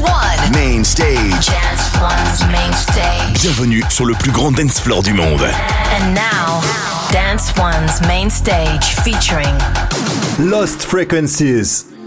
One. Dance One's main stage. Bienvenue sur le plus grand dance floor du monde. And now, Dance One's main stage featuring Lost Frequencies.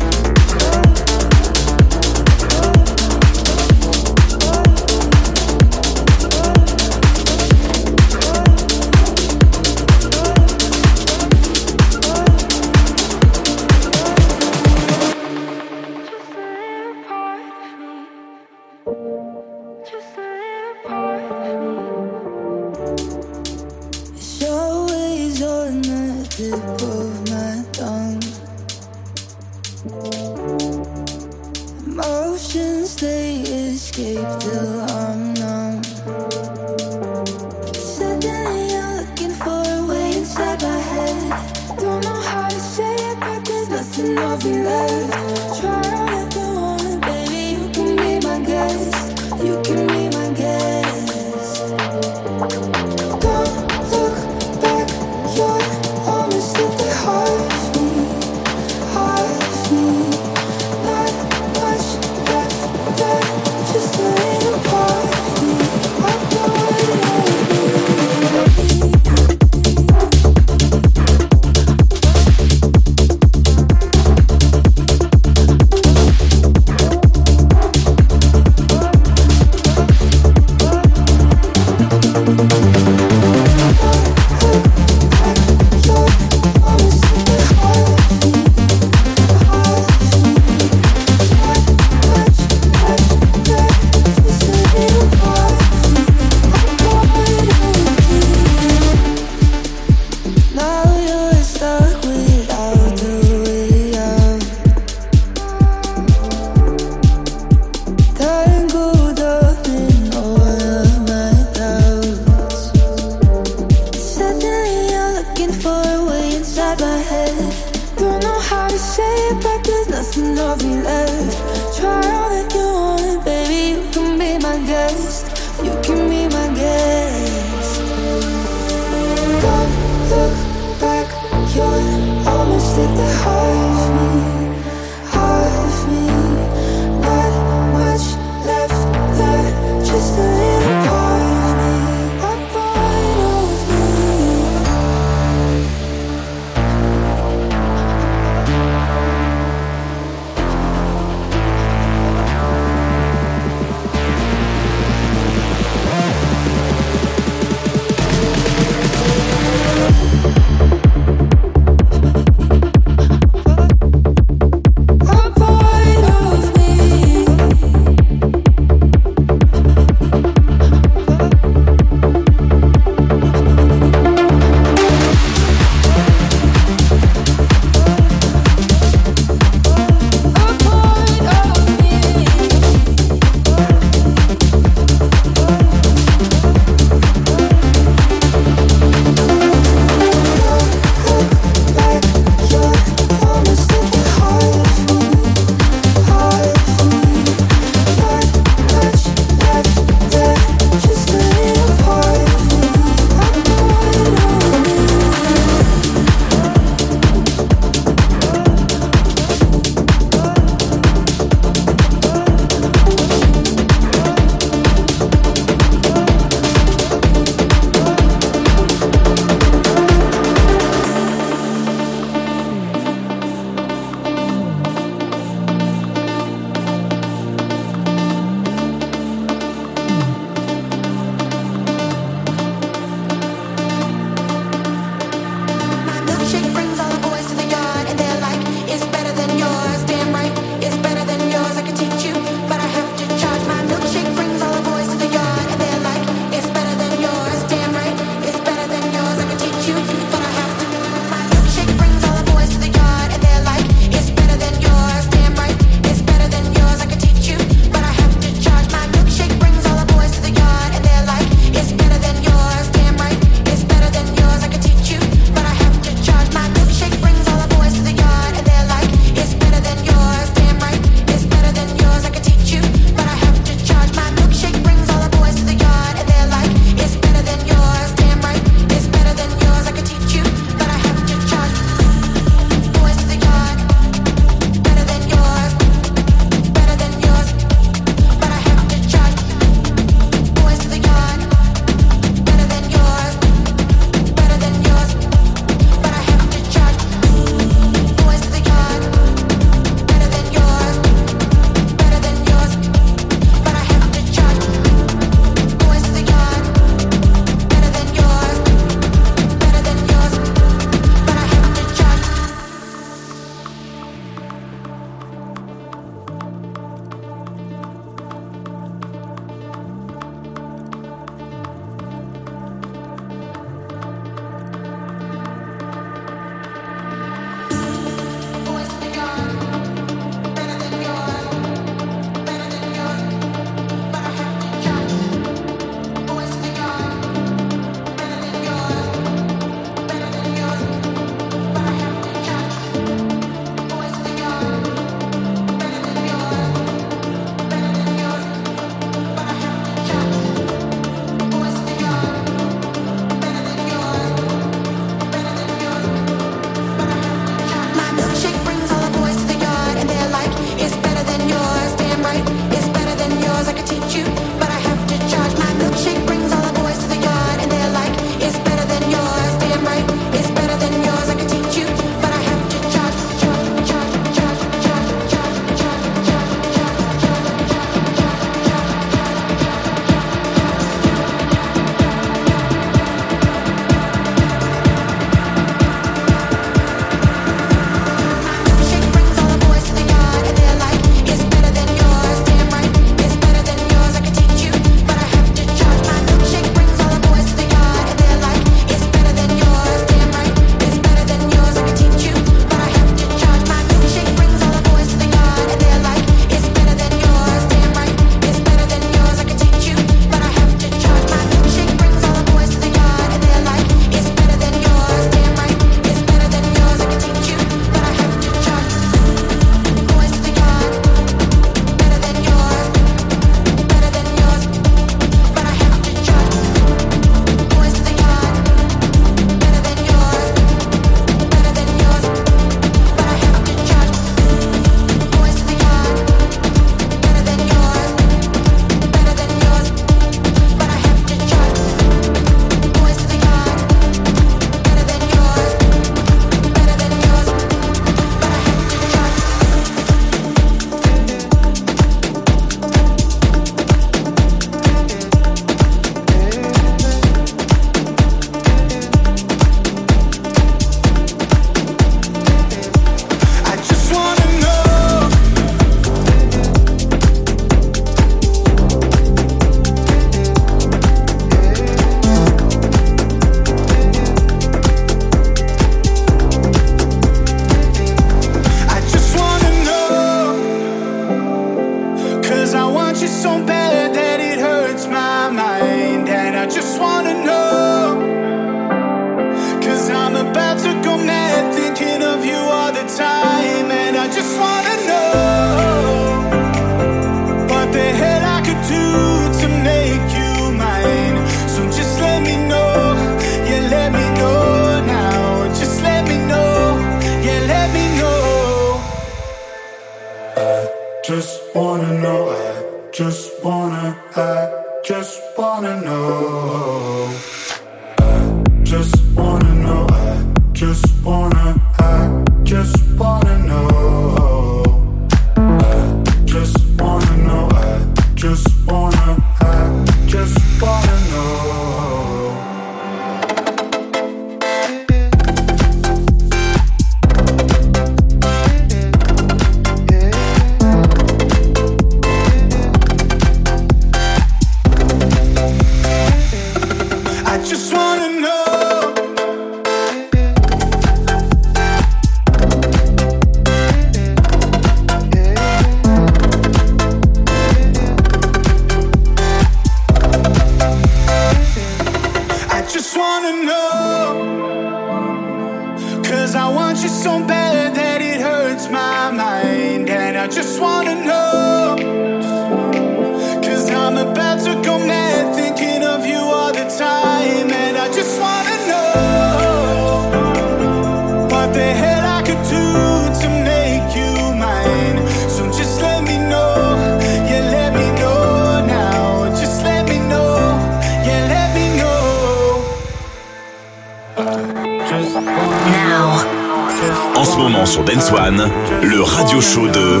En ce moment sur Dance One, le radio show de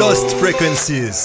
Lost Frequencies.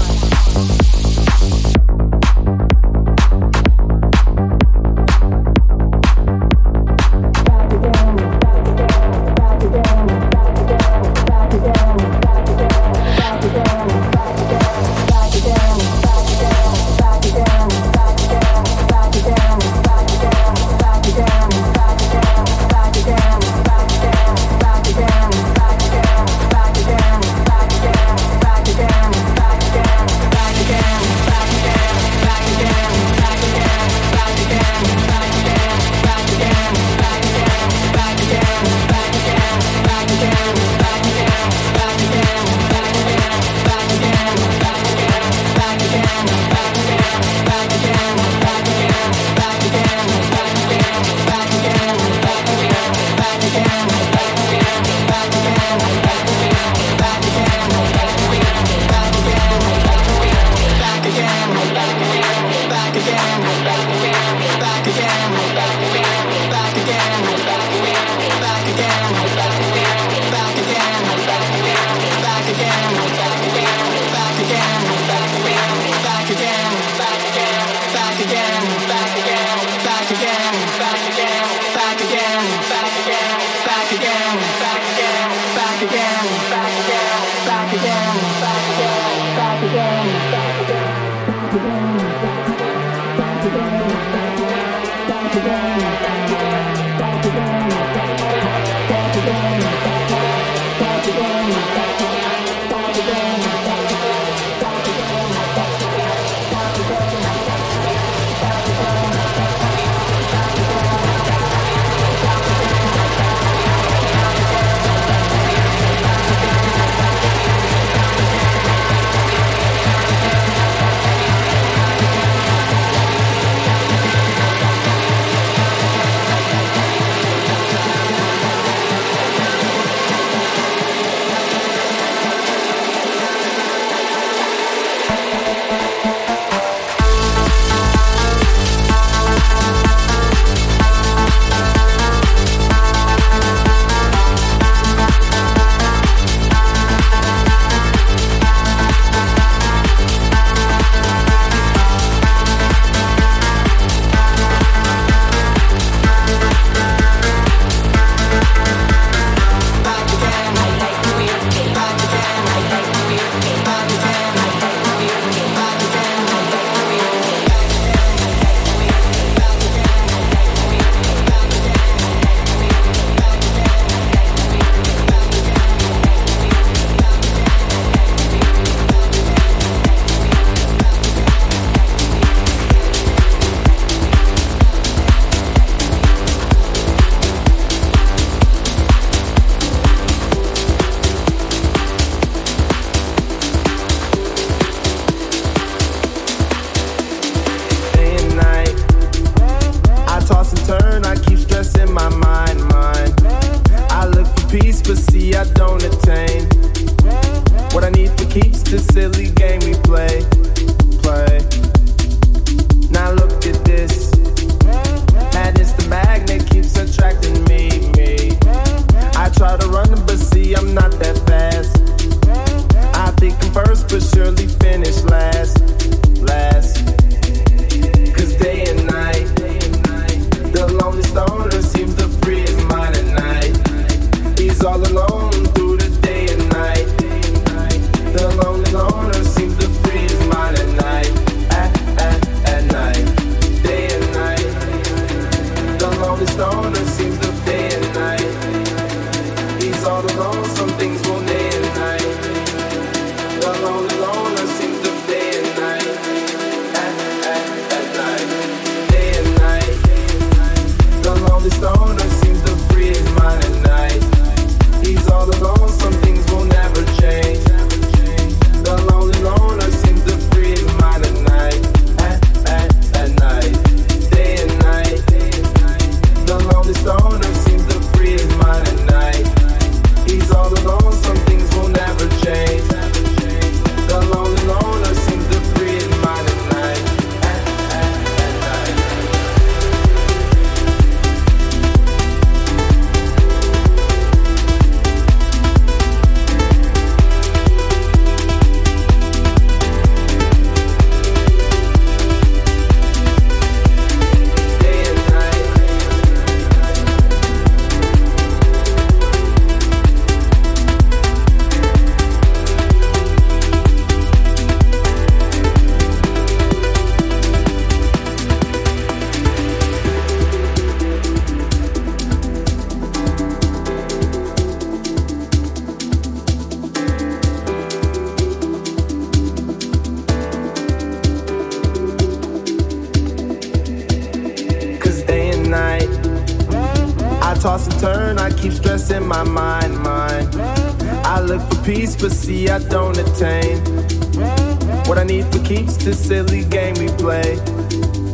keeps the silly game we play,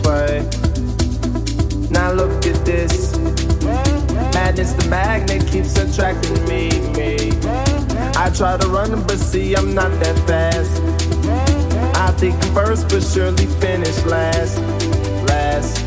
play. Now look at this. Madness, the magnet keeps attracting me, me. I try to run, but see, I'm not that fast. I think first, but surely finish last, last.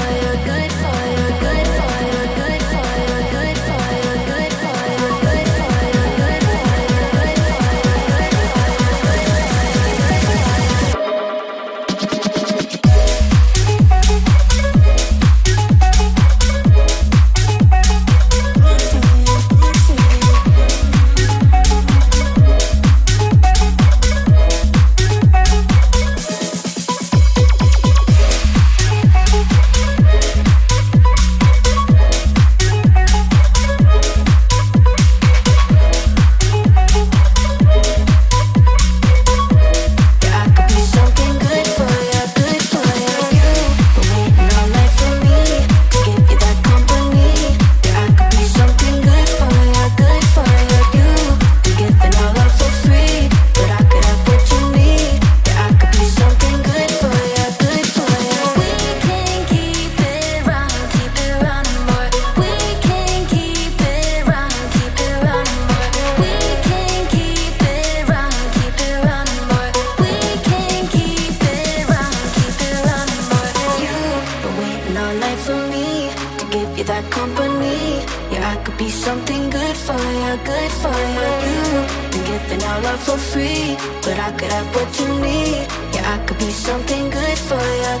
I could have what you need. Yeah, I could be something good for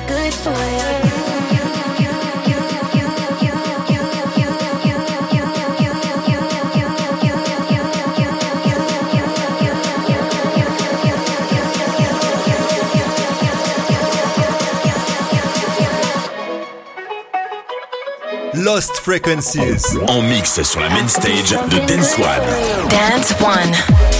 good for Lost Frequencies. En mix sur la main stage de Dance One. Dance One.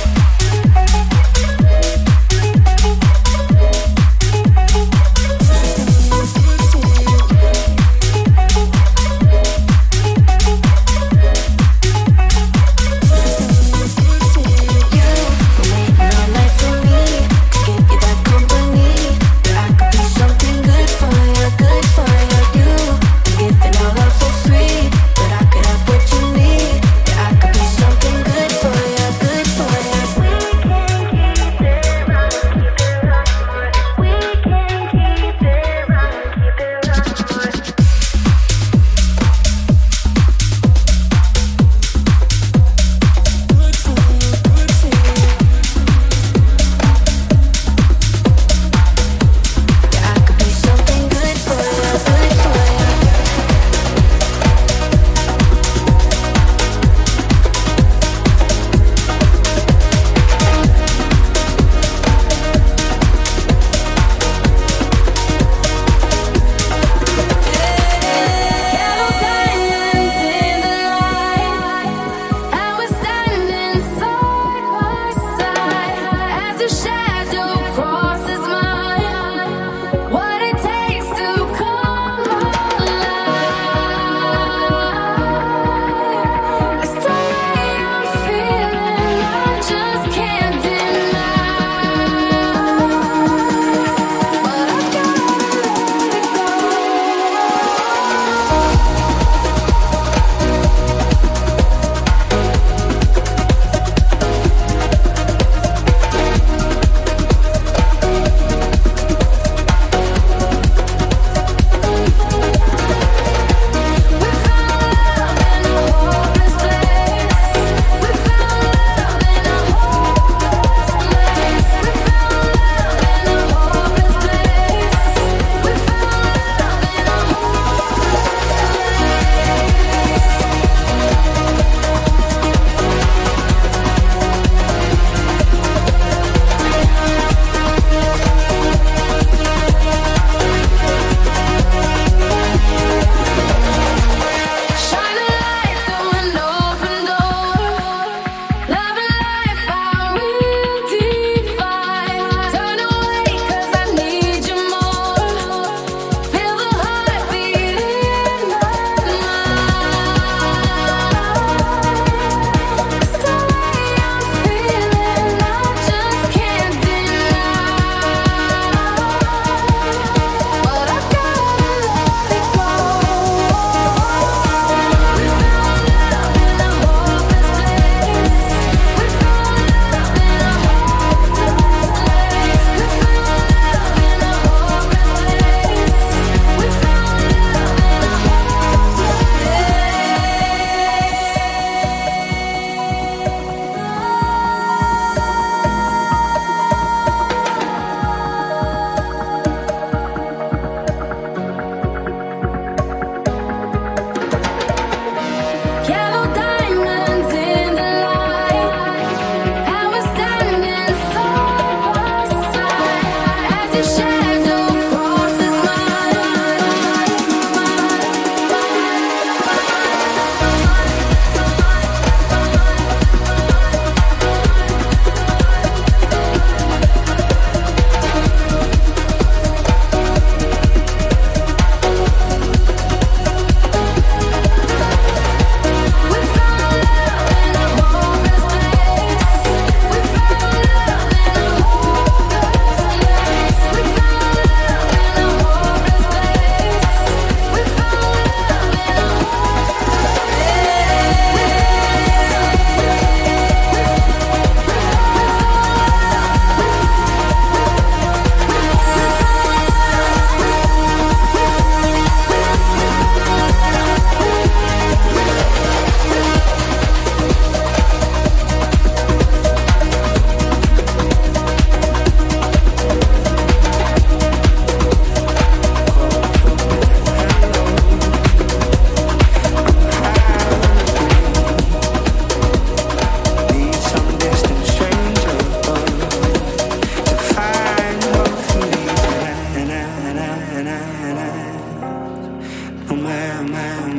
man.